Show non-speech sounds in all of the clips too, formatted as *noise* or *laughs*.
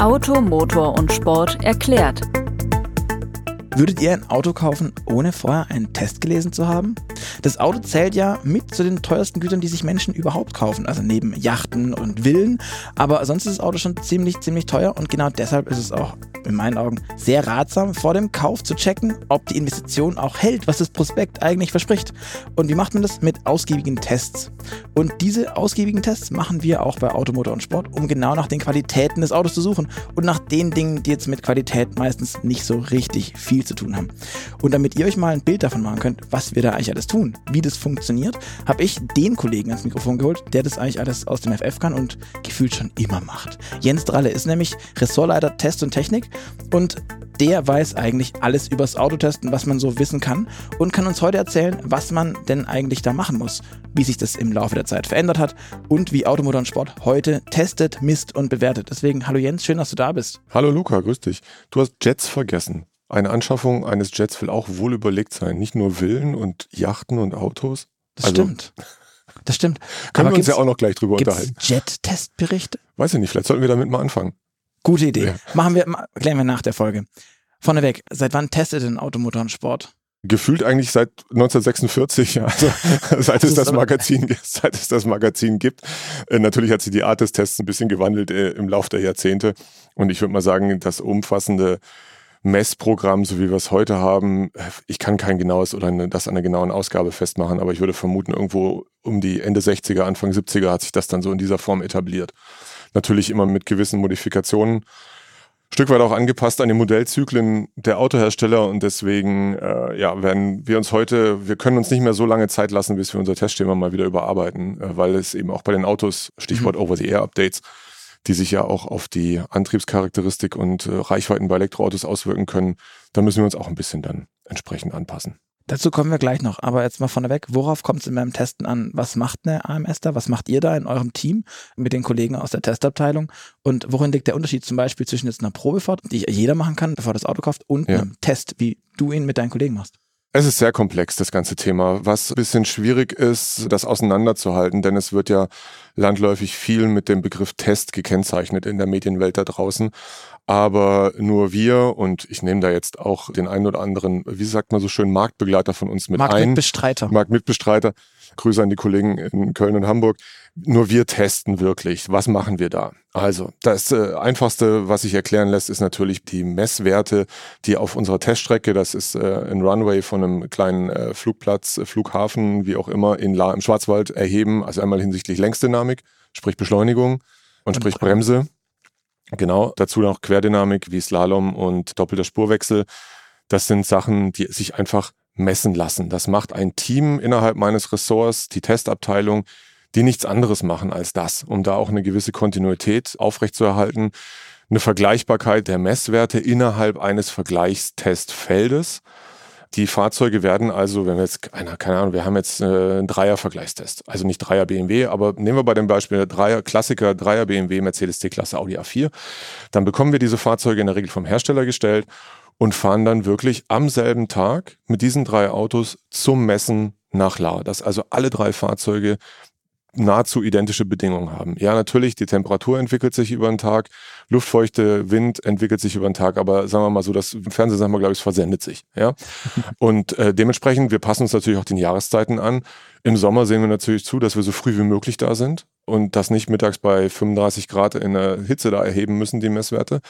Auto, Motor und Sport erklärt. Würdet ihr ein Auto kaufen, ohne vorher einen Test gelesen zu haben? Das Auto zählt ja mit zu den teuersten Gütern, die sich Menschen überhaupt kaufen. Also neben Yachten und Villen. Aber sonst ist das Auto schon ziemlich, ziemlich teuer und genau deshalb ist es auch in meinen Augen sehr ratsam, vor dem Kauf zu checken, ob die Investition auch hält, was das Prospekt eigentlich verspricht. Und wie macht man das? Mit ausgiebigen Tests. Und diese ausgiebigen Tests machen wir auch bei Automotor und Sport, um genau nach den Qualitäten des Autos zu suchen und nach den Dingen, die jetzt mit Qualität meistens nicht so richtig viel zu tun haben. Und damit ihr euch mal ein Bild davon machen könnt, was wir da eigentlich alles tun, wie das funktioniert, habe ich den Kollegen ans Mikrofon geholt, der das eigentlich alles aus dem FF kann und gefühlt schon immer macht. Jens Dralle ist nämlich Ressortleiter Test und Technik und der weiß eigentlich alles übers Autotesten, was man so wissen kann und kann uns heute erzählen, was man denn eigentlich da machen muss, wie sich das im Laufe der Zeit verändert hat und wie Automotor und Sport heute testet, misst und bewertet. Deswegen, hallo Jens, schön, dass du da bist. Hallo Luca, grüß dich. Du hast Jets vergessen. Eine Anschaffung eines Jets will auch wohl überlegt sein. Nicht nur Villen und Yachten und Autos. Das also, stimmt. Das stimmt. *laughs* Können Aber wir uns ja auch noch gleich drüber unterhalten. Jet-Testberichte? Weiß ich nicht, vielleicht sollten wir damit mal anfangen. Gute Idee. Ja. Machen wir, klären wir nach der Folge. Vorneweg, seit wann testet denn Automotor und Sport? Gefühlt eigentlich seit 1946, also *laughs* *laughs* seit es das Magazin, seit es das Magazin gibt. Äh, natürlich hat sich die Art des Tests ein bisschen gewandelt äh, im Laufe der Jahrzehnte. Und ich würde mal sagen, das umfassende Messprogramm, so wie wir es heute haben, ich kann kein genaues oder eine, das an einer genauen Ausgabe festmachen, aber ich würde vermuten, irgendwo um die Ende 60er, Anfang 70er hat sich das dann so in dieser Form etabliert. Natürlich immer mit gewissen Modifikationen. Stück weit auch angepasst an die Modellzyklen der Autohersteller und deswegen äh, ja, werden wir uns heute, wir können uns nicht mehr so lange Zeit lassen, bis wir unser Testschema mal wieder überarbeiten, äh, weil es eben auch bei den Autos, Stichwort mhm. Over-the-Air-Updates, die sich ja auch auf die Antriebscharakteristik und äh, Reichweiten bei Elektroautos auswirken können, da müssen wir uns auch ein bisschen dann entsprechend anpassen. Dazu kommen wir gleich noch, aber jetzt mal vorneweg, worauf kommt es in meinem Testen an? Was macht eine AMS da? Was macht ihr da in eurem Team mit den Kollegen aus der Testabteilung? Und worin liegt der Unterschied zum Beispiel zwischen jetzt einer Probefahrt, die jeder machen kann, bevor das Auto kauft, und ja. einem Test, wie du ihn mit deinen Kollegen machst? Es ist sehr komplex, das ganze Thema. Was ein bisschen schwierig ist, das auseinanderzuhalten, denn es wird ja landläufig viel mit dem Begriff Test gekennzeichnet in der Medienwelt da draußen. Aber nur wir, und ich nehme da jetzt auch den einen oder anderen, wie sagt man so schön, Marktbegleiter von uns mit Marktmitbestreiter. ein. Marktmitbestreiter. Marktmitbestreiter. Grüße an die Kollegen in Köln und Hamburg. Nur wir testen wirklich. Was machen wir da? Also, das äh, Einfachste, was sich erklären lässt, ist natürlich die Messwerte, die auf unserer Teststrecke, das ist äh, ein Runway von einem kleinen äh, Flugplatz, äh, Flughafen, wie auch immer, in La im Schwarzwald erheben. Also einmal hinsichtlich Längsdynamik, sprich Beschleunigung und sprich Bremse Genau, dazu noch Querdynamik wie Slalom und doppelter Spurwechsel. Das sind Sachen, die sich einfach messen lassen. Das macht ein Team innerhalb meines Ressorts, die Testabteilung, die nichts anderes machen als das, um da auch eine gewisse Kontinuität aufrechtzuerhalten, eine Vergleichbarkeit der Messwerte innerhalb eines Vergleichstestfeldes. Die Fahrzeuge werden also, wenn wir jetzt, keine Ahnung, wir haben jetzt äh, einen Dreier-Vergleichstest, also nicht Dreier BMW, aber nehmen wir bei dem Beispiel Dreier Klassiker, Dreier BMW, Mercedes C-Klasse, Audi A4, dann bekommen wir diese Fahrzeuge in der Regel vom Hersteller gestellt und fahren dann wirklich am selben Tag mit diesen drei Autos zum Messen nach La. Dass also alle drei Fahrzeuge nahezu identische Bedingungen haben. Ja, natürlich, die Temperatur entwickelt sich über den Tag, Luftfeuchte, Wind entwickelt sich über den Tag, aber sagen wir mal so, das Fernsehen sagen wir, glaube ich, es versendet sich. Ja? *laughs* Und äh, dementsprechend, wir passen uns natürlich auch den Jahreszeiten an. Im Sommer sehen wir natürlich zu, dass wir so früh wie möglich da sind und das nicht mittags bei 35 Grad in der Hitze da erheben müssen, die Messwerte,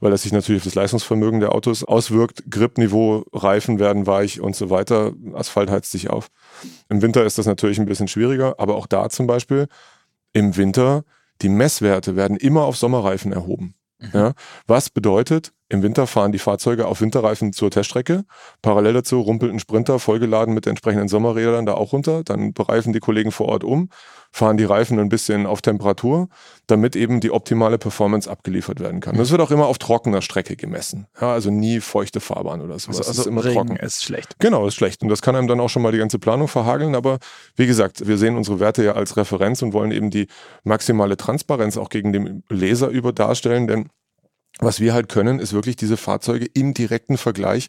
weil das sich natürlich auf das Leistungsvermögen der Autos auswirkt. Gripniveau, Reifen werden weich und so weiter. Asphalt heizt sich auf. Im Winter ist das natürlich ein bisschen schwieriger, aber auch da zum Beispiel im Winter, die Messwerte werden immer auf Sommerreifen erhoben. Mhm. Ja, was bedeutet, im Winter fahren die Fahrzeuge auf Winterreifen zur Teststrecke. Parallel dazu rumpelt ein Sprinter vollgeladen mit entsprechenden Sommerrädern da auch runter. Dann bereifen die Kollegen vor Ort um, fahren die Reifen ein bisschen auf Temperatur, damit eben die optimale Performance abgeliefert werden kann. Das wird auch immer auf trockener Strecke gemessen. Ja, also nie feuchte Fahrbahn oder sowas. Also, also ist immer Regen trocken. ist schlecht. Genau, ist schlecht. Und das kann einem dann auch schon mal die ganze Planung verhageln. Aber wie gesagt, wir sehen unsere Werte ja als Referenz und wollen eben die maximale Transparenz auch gegen den Leser über darstellen, denn was wir halt können, ist wirklich diese Fahrzeuge im direkten Vergleich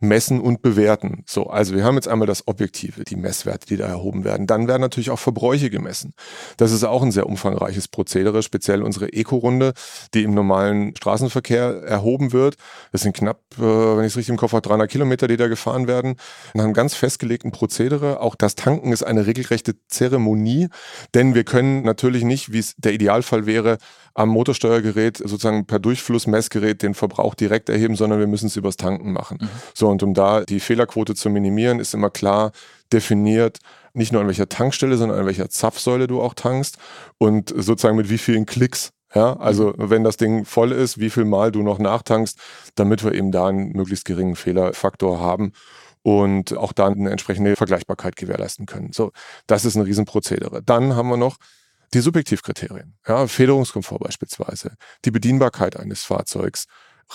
messen und bewerten. So, also wir haben jetzt einmal das Objektive, die Messwerte, die da erhoben werden. Dann werden natürlich auch Verbräuche gemessen. Das ist auch ein sehr umfangreiches Prozedere, speziell unsere Eco-Runde, die im normalen Straßenverkehr erhoben wird. Das sind knapp, äh, wenn ich es richtig im Kopf habe, 300 Kilometer, die da gefahren werden. Nach einem ganz festgelegten Prozedere. Auch das Tanken ist eine regelrechte Zeremonie, denn wir können natürlich nicht, wie es der Idealfall wäre, am Motorsteuergerät sozusagen per Durchflussmessgerät den Verbrauch direkt erheben, sondern wir müssen es übers Tanken machen. Mhm. So, und um da die Fehlerquote zu minimieren, ist immer klar definiert, nicht nur an welcher Tankstelle, sondern an welcher Zapfsäule du auch tankst und sozusagen mit wie vielen Klicks. Ja, also mhm. wenn das Ding voll ist, wie viel Mal du noch nachtankst, damit wir eben da einen möglichst geringen Fehlerfaktor haben und auch da eine entsprechende Vergleichbarkeit gewährleisten können. So, das ist ein Riesenprozedere. Dann haben wir noch die Subjektivkriterien, ja, Federungskomfort beispielsweise, die Bedienbarkeit eines Fahrzeugs,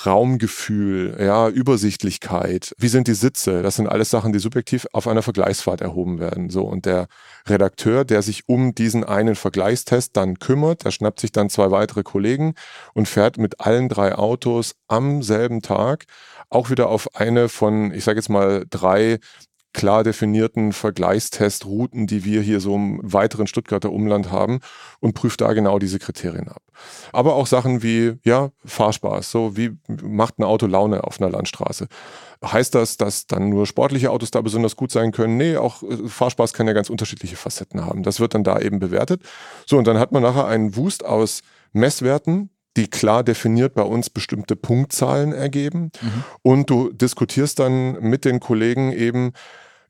Raumgefühl, ja, Übersichtlichkeit, wie sind die Sitze, das sind alles Sachen, die subjektiv auf einer Vergleichsfahrt erhoben werden. So und der Redakteur, der sich um diesen einen Vergleichstest dann kümmert, der schnappt sich dann zwei weitere Kollegen und fährt mit allen drei Autos am selben Tag auch wieder auf eine von, ich sage jetzt mal, drei klar definierten Vergleichstestruten, die wir hier so im weiteren Stuttgarter Umland haben und prüft da genau diese Kriterien ab. Aber auch Sachen wie, ja, Fahrspaß, so wie macht ein Auto Laune auf einer Landstraße. Heißt das, dass dann nur sportliche Autos da besonders gut sein können? Nee, auch äh, Fahrspaß kann ja ganz unterschiedliche Facetten haben. Das wird dann da eben bewertet. So, und dann hat man nachher einen Wust aus Messwerten, die klar definiert bei uns bestimmte Punktzahlen ergeben. Mhm. Und du diskutierst dann mit den Kollegen eben,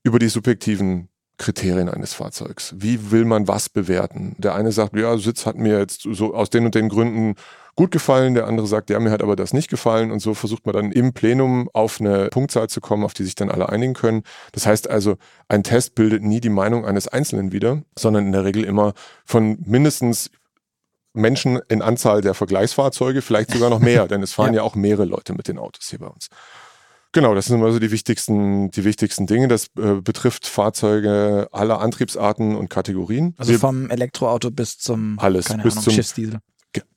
über die subjektiven Kriterien eines Fahrzeugs. Wie will man was bewerten? Der eine sagt, ja, Sitz hat mir jetzt so aus den und den Gründen gut gefallen. Der andere sagt, ja, mir hat aber das nicht gefallen. Und so versucht man dann im Plenum auf eine Punktzahl zu kommen, auf die sich dann alle einigen können. Das heißt also, ein Test bildet nie die Meinung eines Einzelnen wieder, sondern in der Regel immer von mindestens Menschen in Anzahl der Vergleichsfahrzeuge, vielleicht sogar noch mehr, denn es fahren ja. ja auch mehrere Leute mit den Autos hier bei uns. Genau, das sind also die wichtigsten, die wichtigsten Dinge. Das äh, betrifft Fahrzeuge aller Antriebsarten und Kategorien. Also Wir, vom Elektroauto bis zum alles, keine bis Ahnung, zum Schiffsdiesel.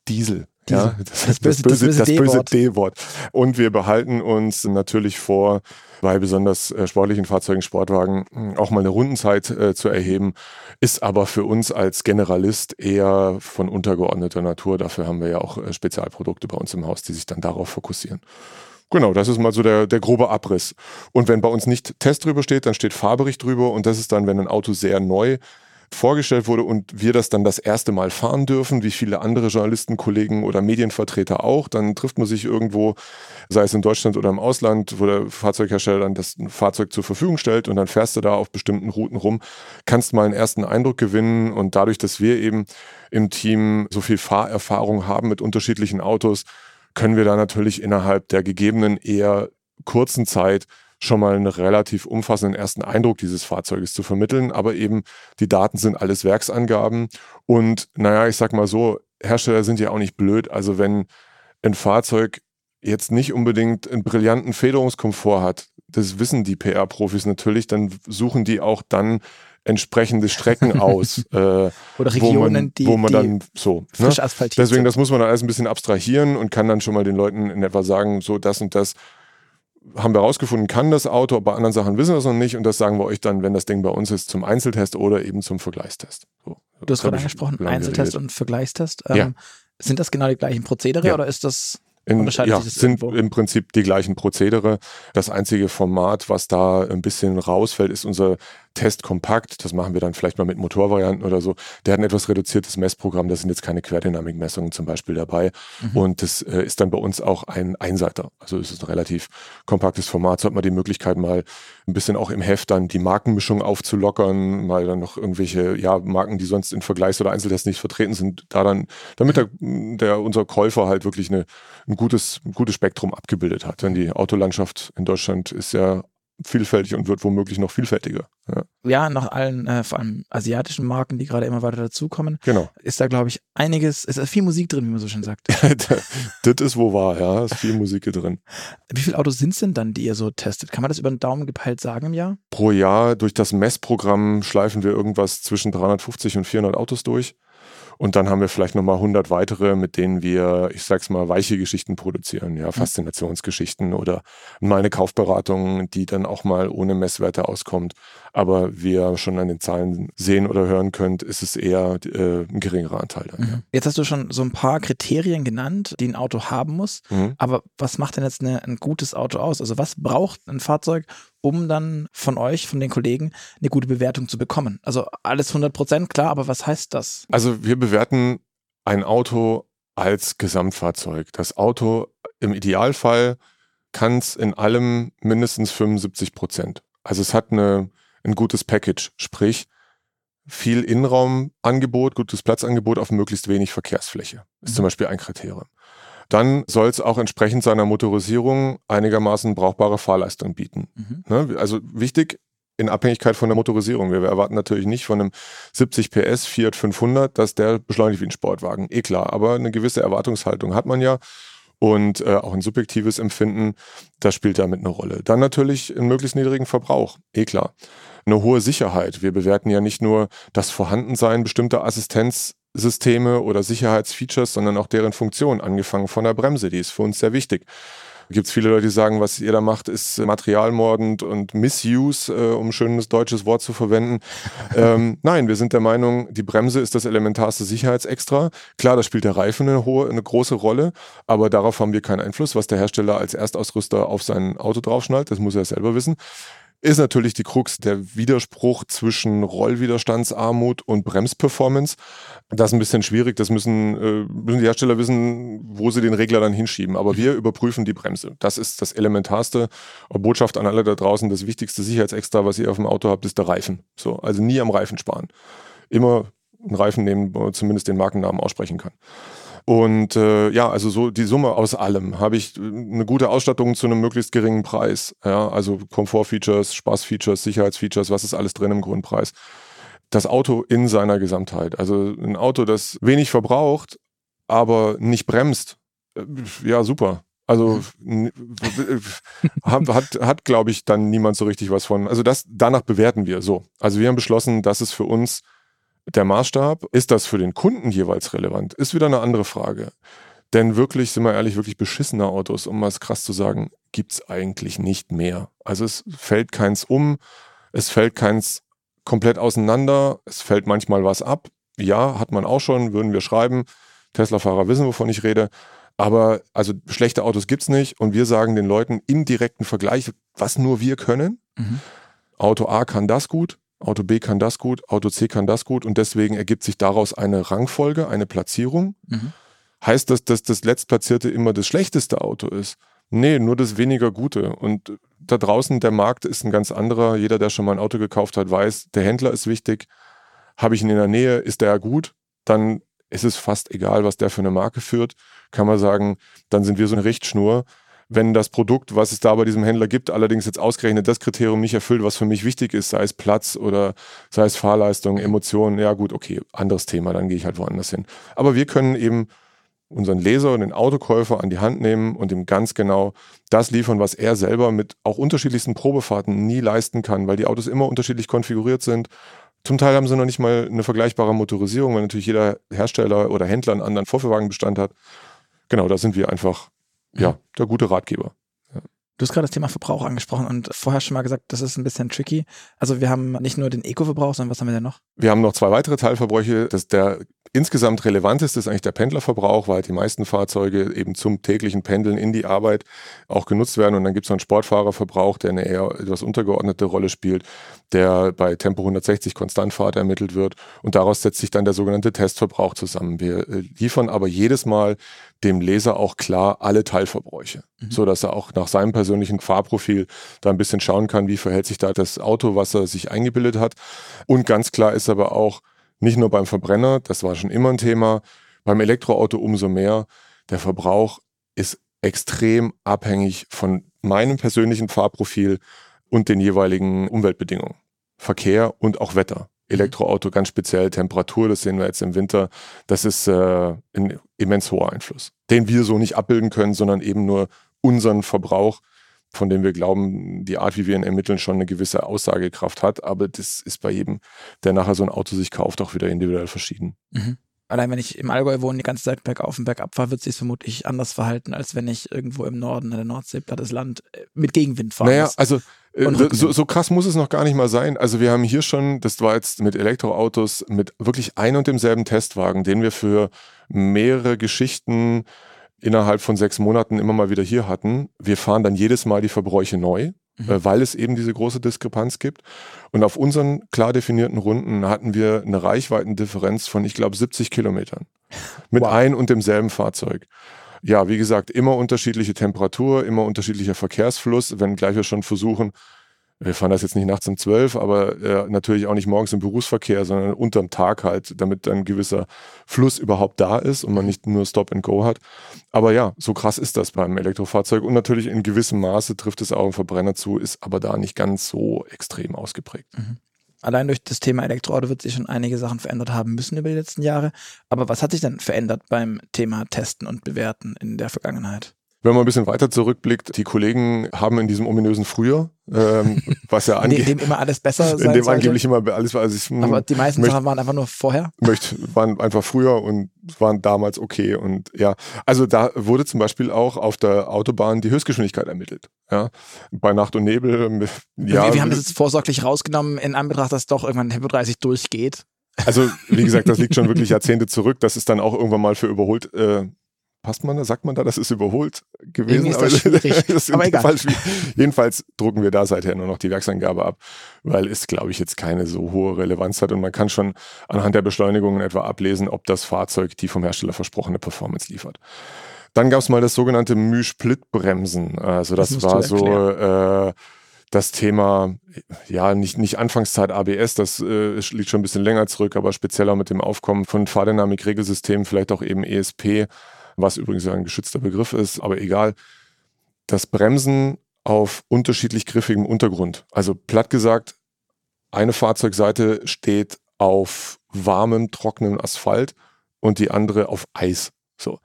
Diesel. Ja, das, das, böse, das böse, das böse D-Wort. Und wir behalten uns natürlich vor, bei besonders äh, sportlichen Fahrzeugen, Sportwagen, hm, auch mal eine Rundenzeit äh, zu erheben, ist aber für uns als Generalist eher von untergeordneter Natur. Dafür haben wir ja auch äh, Spezialprodukte bei uns im Haus, die sich dann darauf fokussieren. Genau, das ist mal so der, der grobe Abriss. Und wenn bei uns nicht Test drüber steht, dann steht Fahrbericht drüber und das ist dann, wenn ein Auto sehr neu vorgestellt wurde und wir das dann das erste Mal fahren dürfen, wie viele andere Journalisten, Kollegen oder Medienvertreter auch, dann trifft man sich irgendwo, sei es in Deutschland oder im Ausland, wo der Fahrzeughersteller dann das Fahrzeug zur Verfügung stellt und dann fährst du da auf bestimmten Routen rum, kannst mal einen ersten Eindruck gewinnen und dadurch, dass wir eben im Team so viel Fahrerfahrung haben mit unterschiedlichen Autos, können wir da natürlich innerhalb der gegebenen eher kurzen Zeit schon mal einen relativ umfassenden ersten Eindruck dieses Fahrzeuges zu vermitteln. Aber eben die Daten sind alles Werksangaben. Und naja, ich sag mal so, Hersteller sind ja auch nicht blöd. Also wenn ein Fahrzeug jetzt nicht unbedingt einen brillanten Federungskomfort hat, das wissen die PR-Profis natürlich, dann suchen die auch dann entsprechende Strecken *laughs* aus. Äh, Oder Regionen, wo man, die, wo man dann so. Ne? Deswegen, das muss man dann alles ein bisschen abstrahieren und kann dann schon mal den Leuten in etwa sagen, so das und das haben wir herausgefunden, kann das Auto, bei anderen Sachen wissen wir es noch nicht und das sagen wir euch dann, wenn das Ding bei uns ist, zum Einzeltest oder eben zum Vergleichstest. So, du hast gerade angesprochen, Einzeltest und Vergleichstest. Ähm, ja. Sind das genau die gleichen Prozedere ja. oder ist das in, ja, sind irgendwo? im Prinzip die gleichen Prozedere. Das einzige Format, was da ein bisschen rausfällt, ist unser Test kompakt. Das machen wir dann vielleicht mal mit Motorvarianten oder so. Der hat ein etwas reduziertes Messprogramm. Da sind jetzt keine Querdynamikmessungen zum Beispiel dabei. Mhm. Und das äh, ist dann bei uns auch ein Einseiter. Also es ist ein relativ kompaktes Format. So hat man die Möglichkeit mal ein bisschen auch im Heft dann die Markenmischung aufzulockern, mal dann noch irgendwelche ja, Marken, die sonst in Vergleichs- oder Einzeltests nicht vertreten sind, da dann, damit der, der unser Käufer halt wirklich eine, ein gutes, ein gutes Spektrum abgebildet hat. Denn die Autolandschaft in Deutschland ist ja vielfältig und wird womöglich noch vielfältiger. Ja, ja nach allen, äh, vor allem asiatischen Marken, die gerade immer weiter dazukommen, genau. ist da, glaube ich, einiges, ist viel Musik drin, wie man so schön sagt. *laughs* das ist wo wahr, ja, ist viel Musik drin. Wie viele Autos sind es denn dann, die ihr so testet? Kann man das über den Daumen gepeilt sagen im Jahr? Pro Jahr durch das Messprogramm schleifen wir irgendwas zwischen 350 und 400 Autos durch. Und dann haben wir vielleicht nochmal 100 weitere, mit denen wir, ich sag's mal, weiche Geschichten produzieren, ja, mhm. Faszinationsgeschichten oder mal eine Kaufberatung, die dann auch mal ohne Messwerte auskommt. Aber wie ihr schon an den Zahlen sehen oder hören könnt, ist es eher äh, ein geringerer Anteil. Dann, mhm. ja. Jetzt hast du schon so ein paar Kriterien genannt, die ein Auto haben muss. Mhm. Aber was macht denn jetzt eine, ein gutes Auto aus? Also was braucht ein Fahrzeug, um dann von euch, von den Kollegen, eine gute Bewertung zu bekommen? Also alles 100 Prozent, klar, aber was heißt das? Also wir bewerten ein Auto als Gesamtfahrzeug. Das Auto im Idealfall kann es in allem mindestens 75 Prozent. Also es hat eine, ein gutes Package, sprich viel Innenraumangebot, gutes Platzangebot auf möglichst wenig Verkehrsfläche. Ist mhm. zum Beispiel ein Kriterium dann soll es auch entsprechend seiner Motorisierung einigermaßen brauchbare Fahrleistung bieten. Mhm. Ne? Also wichtig, in Abhängigkeit von der Motorisierung. Wir erwarten natürlich nicht von einem 70 PS Fiat 500, dass der beschleunigt wie ein Sportwagen. Eh klar, aber eine gewisse Erwartungshaltung hat man ja und äh, auch ein subjektives Empfinden, das spielt damit eine Rolle. Dann natürlich einen möglichst niedrigen Verbrauch, eh klar. Eine hohe Sicherheit. Wir bewerten ja nicht nur das Vorhandensein bestimmter Assistenz Systeme oder Sicherheitsfeatures, sondern auch deren Funktion, angefangen von der Bremse, die ist für uns sehr wichtig. Da gibt es viele Leute, die sagen, was ihr da macht, ist materialmordend und Misuse, äh, um ein schönes deutsches Wort zu verwenden. *laughs* ähm, nein, wir sind der Meinung, die Bremse ist das elementarste Sicherheitsextra. Klar, da spielt der Reifen eine, hohe, eine große Rolle, aber darauf haben wir keinen Einfluss, was der Hersteller als Erstausrüster auf sein Auto draufschnallt. Das muss er selber wissen ist natürlich die Krux der Widerspruch zwischen Rollwiderstandsarmut und Bremsperformance. Das ist ein bisschen schwierig. Das müssen, äh, müssen die Hersteller wissen, wo sie den Regler dann hinschieben. Aber wir überprüfen die Bremse. Das ist das Elementarste. Botschaft an alle da draußen. Das wichtigste Sicherheitsextra, was ihr auf dem Auto habt, ist der Reifen. So, also nie am Reifen sparen. Immer einen Reifen nehmen, wo man zumindest den Markennamen aussprechen kann. Und äh, ja, also so die Summe aus allem. Habe ich eine gute Ausstattung zu einem möglichst geringen Preis. Ja, also Komfortfeatures, Spaßfeatures, Sicherheitsfeatures, was ist alles drin im Grundpreis. Das Auto in seiner Gesamtheit. Also ein Auto, das wenig verbraucht, aber nicht bremst. Äh, ja, super. Also hat, hat, hat glaube ich, dann niemand so richtig was von. Also das, danach bewerten wir so. Also wir haben beschlossen, dass es für uns der Maßstab, ist das für den Kunden jeweils relevant, ist wieder eine andere Frage. Denn wirklich, sind wir ehrlich, wirklich beschissene Autos, um mal krass zu sagen, gibt es eigentlich nicht mehr. Also es fällt keins um, es fällt keins komplett auseinander, es fällt manchmal was ab. Ja, hat man auch schon, würden wir schreiben. Tesla-Fahrer wissen, wovon ich rede. Aber also schlechte Autos gibt es nicht und wir sagen den Leuten im direkten Vergleich, was nur wir können. Mhm. Auto A kann das gut, Auto B kann das gut, Auto C kann das gut und deswegen ergibt sich daraus eine Rangfolge, eine Platzierung. Mhm. Heißt das, dass das Letztplatzierte immer das schlechteste Auto ist? Nee, nur das weniger Gute. Und da draußen, der Markt ist ein ganz anderer. Jeder, der schon mal ein Auto gekauft hat, weiß, der Händler ist wichtig. Habe ich ihn in der Nähe, ist der gut? Dann ist es fast egal, was der für eine Marke führt. Kann man sagen, dann sind wir so eine Richtschnur wenn das Produkt, was es da bei diesem Händler gibt, allerdings jetzt ausgerechnet das Kriterium nicht erfüllt, was für mich wichtig ist, sei es Platz oder sei es Fahrleistung, Emotionen, ja gut, okay, anderes Thema, dann gehe ich halt woanders hin. Aber wir können eben unseren Leser und den Autokäufer an die Hand nehmen und ihm ganz genau das liefern, was er selber mit auch unterschiedlichsten Probefahrten nie leisten kann, weil die Autos immer unterschiedlich konfiguriert sind. Zum Teil haben sie noch nicht mal eine vergleichbare Motorisierung, weil natürlich jeder Hersteller oder Händler einen anderen Vorführwagenbestand hat. Genau, da sind wir einfach ja, der gute Ratgeber. Du hast gerade das Thema Verbrauch angesprochen und vorher schon mal gesagt, das ist ein bisschen tricky. Also wir haben nicht nur den Eco-Verbrauch, sondern was haben wir denn noch? Wir haben noch zwei weitere Teilverbräuche. Das der insgesamt relevanteste ist eigentlich der Pendlerverbrauch, weil die meisten Fahrzeuge eben zum täglichen Pendeln in die Arbeit auch genutzt werden. Und dann gibt es noch einen Sportfahrerverbrauch, der eine eher etwas untergeordnete Rolle spielt, der bei Tempo 160 Konstantfahrt ermittelt wird. Und daraus setzt sich dann der sogenannte Testverbrauch zusammen. Wir äh, liefern aber jedes Mal dem Leser auch klar alle Teilverbräuche, mhm. so dass er auch nach seinem persönlichen Fahrprofil da ein bisschen schauen kann, wie verhält sich da das Auto, was er sich eingebildet hat. Und ganz klar ist aber auch, nicht nur beim Verbrenner, das war schon immer ein Thema, beim Elektroauto umso mehr. Der Verbrauch ist extrem abhängig von meinem persönlichen Fahrprofil und den jeweiligen Umweltbedingungen. Verkehr und auch Wetter. Elektroauto ganz speziell Temperatur, das sehen wir jetzt im Winter, das ist äh, ein immens hoher Einfluss, den wir so nicht abbilden können, sondern eben nur unseren Verbrauch, von dem wir glauben, die Art, wie wir ihn ermitteln, schon eine gewisse Aussagekraft hat. Aber das ist bei jedem, der nachher so ein Auto sich kauft, auch wieder individuell verschieden. Mhm. Allein wenn ich im Allgäu wohne, die ganze Zeit bergauf und bergab fahre, wird sich vermutlich anders verhalten, als wenn ich irgendwo im Norden an der Nordsee, plattes Land, äh, mit Gegenwind fahre. Naja, also so, so krass muss es noch gar nicht mal sein. Also wir haben hier schon, das war jetzt mit Elektroautos, mit wirklich ein und demselben Testwagen, den wir für mehrere Geschichten innerhalb von sechs Monaten immer mal wieder hier hatten. Wir fahren dann jedes Mal die Verbräuche neu mhm. äh, weil es eben diese große Diskrepanz gibt. Und auf unseren klar definierten Runden hatten wir eine Reichweitendifferenz von, ich glaube, 70 Kilometern mit wow. ein und demselben Fahrzeug. Ja, wie gesagt, immer unterschiedliche Temperatur, immer unterschiedlicher Verkehrsfluss, wenngleich wir schon versuchen, wir fahren das jetzt nicht nachts um zwölf, aber äh, natürlich auch nicht morgens im Berufsverkehr, sondern unterm Tag halt, damit ein gewisser Fluss überhaupt da ist und man nicht nur Stop and Go hat. Aber ja, so krass ist das beim Elektrofahrzeug und natürlich in gewissem Maße trifft es auch im Verbrenner zu, ist aber da nicht ganz so extrem ausgeprägt. Mhm. Allein durch das Thema Elektroauto wird sich schon einige Sachen verändert haben müssen über die letzten Jahre. Aber was hat sich denn verändert beim Thema Testen und Bewerten in der Vergangenheit? Wenn man ein bisschen weiter zurückblickt, die Kollegen haben in diesem ominösen Frühjahr, ähm, *laughs* was ja angeblich. in dem immer alles besser *laughs* sein In dem sollte. angeblich immer alles war. Also ich, Aber die meisten möcht, Sachen waren einfach nur vorher? Möcht, waren einfach früher und waren damals okay. Und ja, also da wurde zum Beispiel auch auf der Autobahn die Höchstgeschwindigkeit ermittelt. Ja, bei Nacht und Nebel. Ja, wir, wir haben das jetzt vorsorglich rausgenommen in Anbetracht, dass doch irgendwann Tempo 30 durchgeht. Also, wie gesagt, das liegt schon *laughs* wirklich Jahrzehnte zurück. Das ist dann auch irgendwann mal für überholt äh, passt man da, sagt man da, das ist überholt gewesen. Irgendwie ist das *laughs* schwierig. das aber egal. Jedenfalls drucken wir da seither nur noch die Werksangabe ab, weil es, glaube ich, jetzt keine so hohe Relevanz hat und man kann schon anhand der Beschleunigungen etwa ablesen, ob das Fahrzeug die vom Hersteller versprochene Performance liefert. Dann gab es mal das sogenannte Müh-Split-Bremsen. Also das, das war so äh, das Thema, ja, nicht, nicht Anfangszeit ABS, das äh, liegt schon ein bisschen länger zurück, aber speziell auch mit dem Aufkommen von Fahrdynamik-Regelsystemen, vielleicht auch eben ESP was übrigens ein geschützter Begriff ist, aber egal. Das Bremsen auf unterschiedlich griffigem Untergrund. Also platt gesagt, eine Fahrzeugseite steht auf warmem, trockenem Asphalt und die andere auf Eis. So.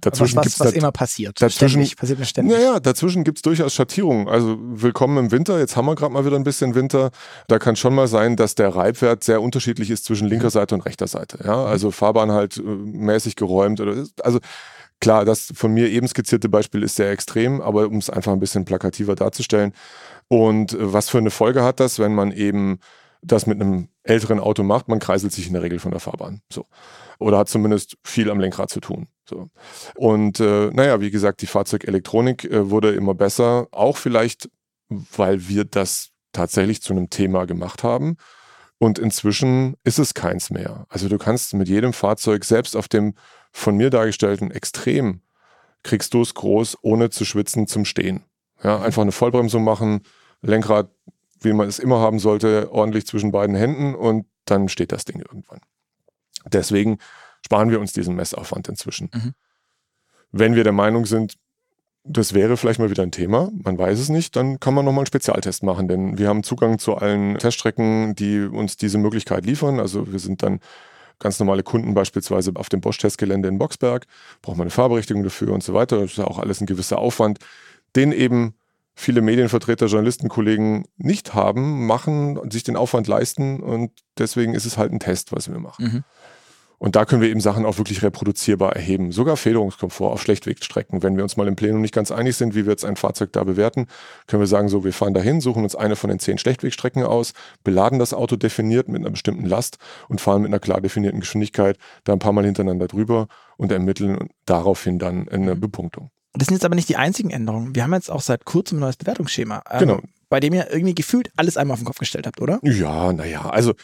Dazwischen was, was, was immer passiert. Dazwischen, ständig, passiert mir ständig. Naja, dazwischen gibt es durchaus Schattierungen. Also willkommen im Winter. Jetzt haben wir gerade mal wieder ein bisschen Winter. Da kann schon mal sein, dass der Reibwert sehr unterschiedlich ist zwischen linker Seite und rechter Seite. Ja, mhm. also Fahrbahn halt äh, mäßig geräumt. Oder, also klar, das von mir eben skizzierte Beispiel ist sehr extrem, aber um es einfach ein bisschen plakativer darzustellen. Und äh, was für eine Folge hat das, wenn man eben das mit einem älteren Auto macht? Man kreiselt sich in der Regel von der Fahrbahn. So oder hat zumindest viel am Lenkrad zu tun. So. Und äh, naja, wie gesagt, die Fahrzeugelektronik äh, wurde immer besser, auch vielleicht, weil wir das tatsächlich zu einem Thema gemacht haben. Und inzwischen ist es keins mehr. Also du kannst mit jedem Fahrzeug, selbst auf dem von mir dargestellten Extrem, kriegst du es groß, ohne zu schwitzen, zum Stehen. Ja, einfach eine Vollbremsung machen, Lenkrad, wie man es immer haben sollte, ordentlich zwischen beiden Händen und dann steht das Ding irgendwann. Deswegen sparen wir uns diesen Messaufwand inzwischen. Mhm. Wenn wir der Meinung sind, das wäre vielleicht mal wieder ein Thema, man weiß es nicht, dann kann man nochmal einen Spezialtest machen, denn wir haben Zugang zu allen Teststrecken, die uns diese Möglichkeit liefern. Also wir sind dann ganz normale Kunden beispielsweise auf dem Bosch-Testgelände in Boxberg, braucht man eine Fahrberechtigung dafür und so weiter. Das ist ja auch alles ein gewisser Aufwand, den eben viele Medienvertreter, Journalistenkollegen nicht haben, machen sich den Aufwand leisten und deswegen ist es halt ein Test, was wir machen. Mhm. Und da können wir eben Sachen auch wirklich reproduzierbar erheben. Sogar Federungskomfort auf Schlechtwegstrecken. Wenn wir uns mal im Plenum nicht ganz einig sind, wie wir jetzt ein Fahrzeug da bewerten, können wir sagen, so, wir fahren dahin, suchen uns eine von den zehn Schlechtwegstrecken aus, beladen das Auto definiert mit einer bestimmten Last und fahren mit einer klar definierten Geschwindigkeit da ein paar Mal hintereinander drüber und ermitteln daraufhin dann eine mhm. Bepunktung. Das sind jetzt aber nicht die einzigen Änderungen. Wir haben jetzt auch seit kurzem ein neues Bewertungsschema. Ähm, genau bei dem ihr irgendwie gefühlt alles einmal auf den Kopf gestellt habt, oder? Ja, naja, also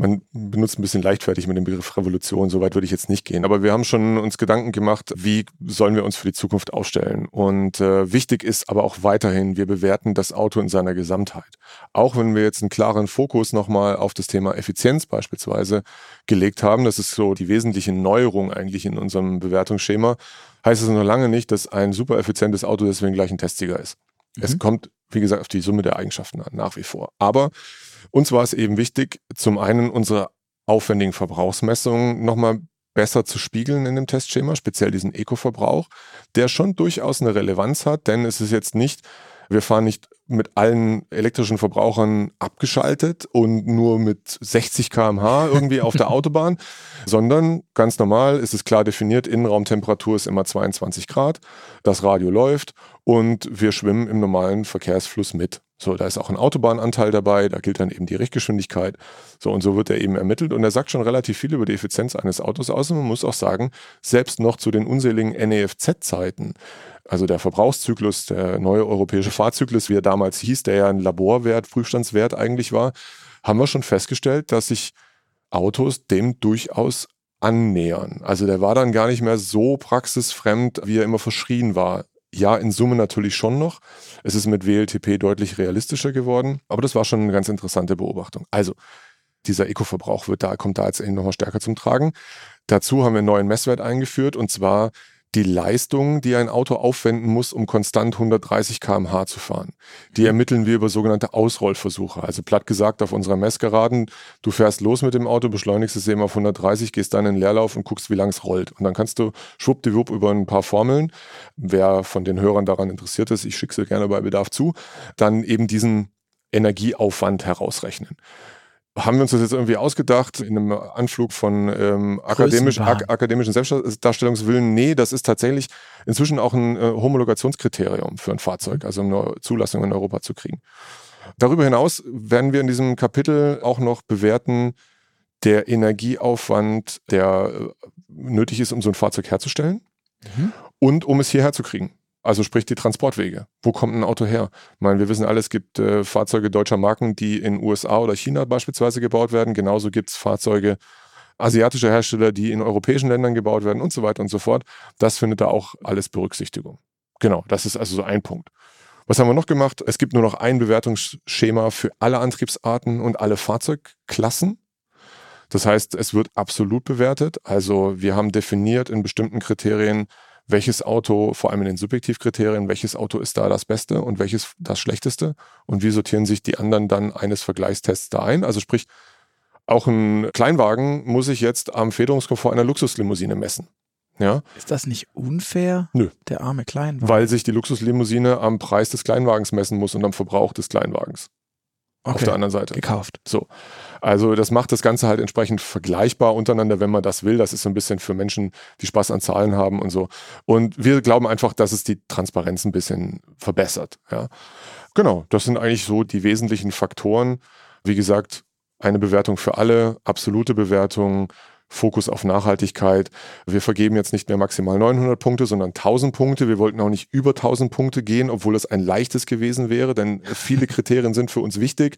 man benutzt ein bisschen leichtfertig mit dem Begriff Revolution, so weit würde ich jetzt nicht gehen. Aber wir haben schon uns Gedanken gemacht, wie sollen wir uns für die Zukunft aufstellen. Und äh, wichtig ist aber auch weiterhin, wir bewerten das Auto in seiner Gesamtheit. Auch wenn wir jetzt einen klaren Fokus nochmal auf das Thema Effizienz beispielsweise gelegt haben, das ist so die wesentliche Neuerung eigentlich in unserem Bewertungsschema, heißt es noch lange nicht, dass ein super effizientes Auto deswegen gleich ein Testsieger ist. Mhm. Es kommt wie gesagt, auf die Summe der Eigenschaften an, nach wie vor. Aber uns war es eben wichtig, zum einen unsere aufwendigen Verbrauchsmessungen nochmal besser zu spiegeln in dem Testschema, speziell diesen Eco-Verbrauch, der schon durchaus eine Relevanz hat, denn es ist jetzt nicht, wir fahren nicht mit allen elektrischen Verbrauchern abgeschaltet und nur mit 60 km/h irgendwie auf der *laughs* Autobahn, sondern ganz normal ist es klar definiert, Innenraumtemperatur ist immer 22 Grad, das Radio läuft und wir schwimmen im normalen Verkehrsfluss mit. So, da ist auch ein Autobahnanteil dabei, da gilt dann eben die Richtgeschwindigkeit. So, und so wird er eben ermittelt. Und er sagt schon relativ viel über die Effizienz eines Autos aus. Und man muss auch sagen, selbst noch zu den unseligen NEFZ-Zeiten, also der Verbrauchszyklus, der neue europäische Fahrzyklus, wie er damals hieß, der ja ein Laborwert, Prüfstandswert eigentlich war, haben wir schon festgestellt, dass sich Autos dem durchaus annähern. Also der war dann gar nicht mehr so praxisfremd, wie er immer verschrien war ja, in Summe natürlich schon noch. Es ist mit WLTP deutlich realistischer geworden, aber das war schon eine ganz interessante Beobachtung. Also, dieser Eco-Verbrauch wird da, kommt da jetzt eben nochmal stärker zum Tragen. Dazu haben wir einen neuen Messwert eingeführt und zwar die Leistung, die ein Auto aufwenden muss, um konstant 130 km/h zu fahren. Die ermitteln wir über sogenannte Ausrollversuche. Also platt gesagt auf unserer Messgeraden, du fährst los mit dem Auto, beschleunigst es eben auf 130, gehst dann in den Leerlauf und guckst, wie lang es rollt. Und dann kannst du schwuppdiwupp über ein paar Formeln, wer von den Hörern daran interessiert ist, ich schicke sie gerne bei Bedarf zu, dann eben diesen Energieaufwand herausrechnen haben wir uns das jetzt irgendwie ausgedacht in einem Anflug von ähm, akademisch, ak akademischen Selbstdarstellungswillen? Nee, das ist tatsächlich inzwischen auch ein äh, Homologationskriterium für ein Fahrzeug, also eine Zulassung in Europa zu kriegen. Darüber hinaus werden wir in diesem Kapitel auch noch bewerten, der Energieaufwand, der äh, nötig ist, um so ein Fahrzeug herzustellen mhm. und um es hierher zu kriegen. Also sprich die Transportwege. Wo kommt ein Auto her? Ich meine, wir wissen alle, es gibt äh, Fahrzeuge deutscher Marken, die in USA oder China beispielsweise gebaut werden. Genauso gibt es Fahrzeuge asiatischer Hersteller, die in europäischen Ländern gebaut werden und so weiter und so fort. Das findet da auch alles Berücksichtigung. Genau, das ist also so ein Punkt. Was haben wir noch gemacht? Es gibt nur noch ein Bewertungsschema für alle Antriebsarten und alle Fahrzeugklassen. Das heißt, es wird absolut bewertet. Also wir haben definiert in bestimmten Kriterien, welches Auto, vor allem in den Subjektivkriterien, welches Auto ist da das Beste und welches das Schlechteste und wie sortieren sich die anderen dann eines Vergleichstests da ein. Also sprich, auch ein Kleinwagen muss ich jetzt am Federungskomfort einer Luxuslimousine messen. Ja? Ist das nicht unfair? Nö. Der arme Kleinwagen. Weil sich die Luxuslimousine am Preis des Kleinwagens messen muss und am Verbrauch des Kleinwagens. Okay. Auf der anderen Seite. Gekauft. So. Also das macht das Ganze halt entsprechend vergleichbar untereinander, wenn man das will. Das ist so ein bisschen für Menschen, die Spaß an Zahlen haben und so. Und wir glauben einfach, dass es die Transparenz ein bisschen verbessert. Ja. Genau, das sind eigentlich so die wesentlichen Faktoren. Wie gesagt, eine Bewertung für alle, absolute Bewertung, Fokus auf Nachhaltigkeit. Wir vergeben jetzt nicht mehr maximal 900 Punkte, sondern 1000 Punkte. Wir wollten auch nicht über 1000 Punkte gehen, obwohl es ein leichtes gewesen wäre, denn viele *laughs* Kriterien sind für uns wichtig.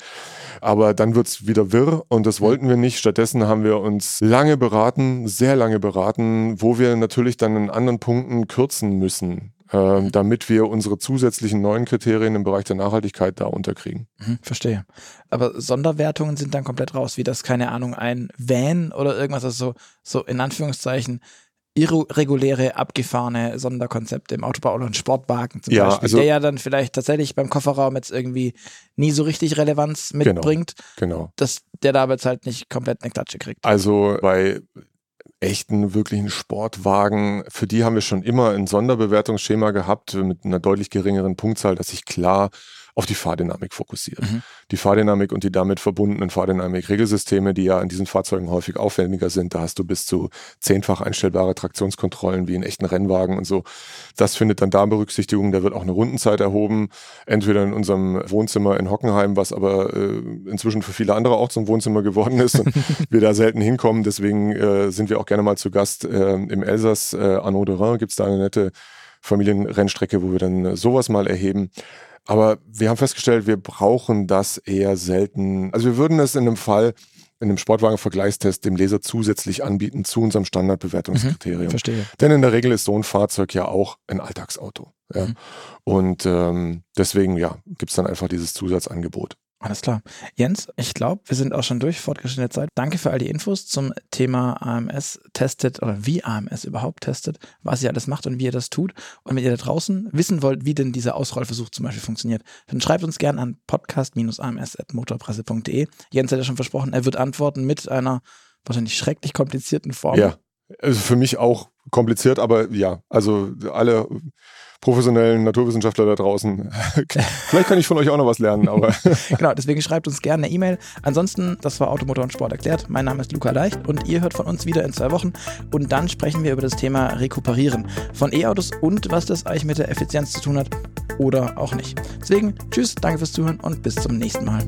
Aber dann wird es wieder wirr und das wollten wir nicht. Stattdessen haben wir uns lange beraten, sehr lange beraten, wo wir natürlich dann in anderen Punkten kürzen müssen äh, damit wir unsere zusätzlichen neuen Kriterien im Bereich der Nachhaltigkeit da unterkriegen. Mhm, verstehe. Aber Sonderwertungen sind dann komplett raus, wie das, keine Ahnung, ein Van oder irgendwas, also so, so in Anführungszeichen irreguläre, abgefahrene Sonderkonzepte im Autobau oder ein Sportwagen zum ja, Beispiel, also, der ja dann vielleicht tatsächlich beim Kofferraum jetzt irgendwie nie so richtig Relevanz genau, mitbringt, genau, genau. dass der da aber jetzt halt nicht komplett eine Klatsche kriegt. Also bei echten, wirklichen Sportwagen, für die haben wir schon immer ein Sonderbewertungsschema gehabt mit einer deutlich geringeren Punktzahl, dass sich klar auf die Fahrdynamik fokussiert. Mhm. Die Fahrdynamik und die damit verbundenen Fahrdynamik-Regelsysteme, die ja in diesen Fahrzeugen häufig aufwendiger sind, da hast du bis zu zehnfach einstellbare Traktionskontrollen wie in echten Rennwagen und so. Das findet dann da Berücksichtigung. Da wird auch eine Rundenzeit erhoben, entweder in unserem Wohnzimmer in Hockenheim, was aber äh, inzwischen für viele andere auch zum Wohnzimmer geworden ist und *laughs* wir da selten hinkommen. Deswegen äh, sind wir auch gerne mal zu Gast äh, im Elsass. Äh, Arnaud de Rhin gibt es da eine nette Familienrennstrecke, wo wir dann sowas mal erheben. Aber wir haben festgestellt, wir brauchen das eher selten. Also wir würden es in einem Fall, in einem Sportwagen-Vergleichstest dem Leser zusätzlich anbieten zu unserem Standardbewertungskriterium. Mhm, verstehe. Denn in der Regel ist so ein Fahrzeug ja auch ein Alltagsauto. Ja? Mhm. Und ähm, deswegen ja, gibt es dann einfach dieses Zusatzangebot. Alles klar. Jens, ich glaube, wir sind auch schon durch, fortgeschrittene Zeit. Danke für all die Infos zum Thema AMS testet oder wie AMS überhaupt testet, was ihr alles macht und wie ihr das tut. Und wenn ihr da draußen wissen wollt, wie denn dieser Ausrollversuch zum Beispiel funktioniert, dann schreibt uns gerne an podcast-ams.motorpresse.de. Jens hat ja schon versprochen, er wird antworten mit einer wahrscheinlich schrecklich komplizierten Form. Ja, also für mich auch kompliziert, aber ja, also alle professionellen Naturwissenschaftler da draußen. *laughs* Vielleicht kann ich von euch auch noch was lernen, aber. *laughs* genau, deswegen schreibt uns gerne eine E-Mail. Ansonsten, das war Automotor und Sport erklärt. Mein Name ist Luca Leicht und ihr hört von uns wieder in zwei Wochen. Und dann sprechen wir über das Thema Rekuperieren von E-Autos und was das eigentlich mit der Effizienz zu tun hat oder auch nicht. Deswegen, tschüss, danke fürs Zuhören und bis zum nächsten Mal.